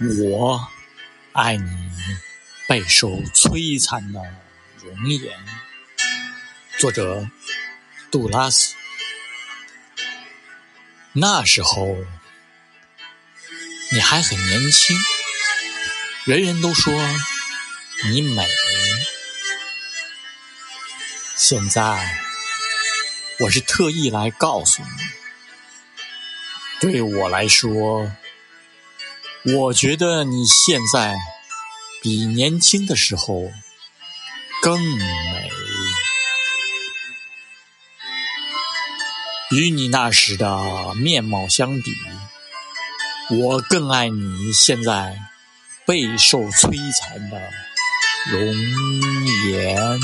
我爱你备受摧残的容颜。作者：杜拉斯。那时候你还很年轻，人人都说你美。现在我是特意来告诉你，对我来说。我觉得你现在比年轻的时候更美，与你那时的面貌相比，我更爱你现在备受摧残的容颜。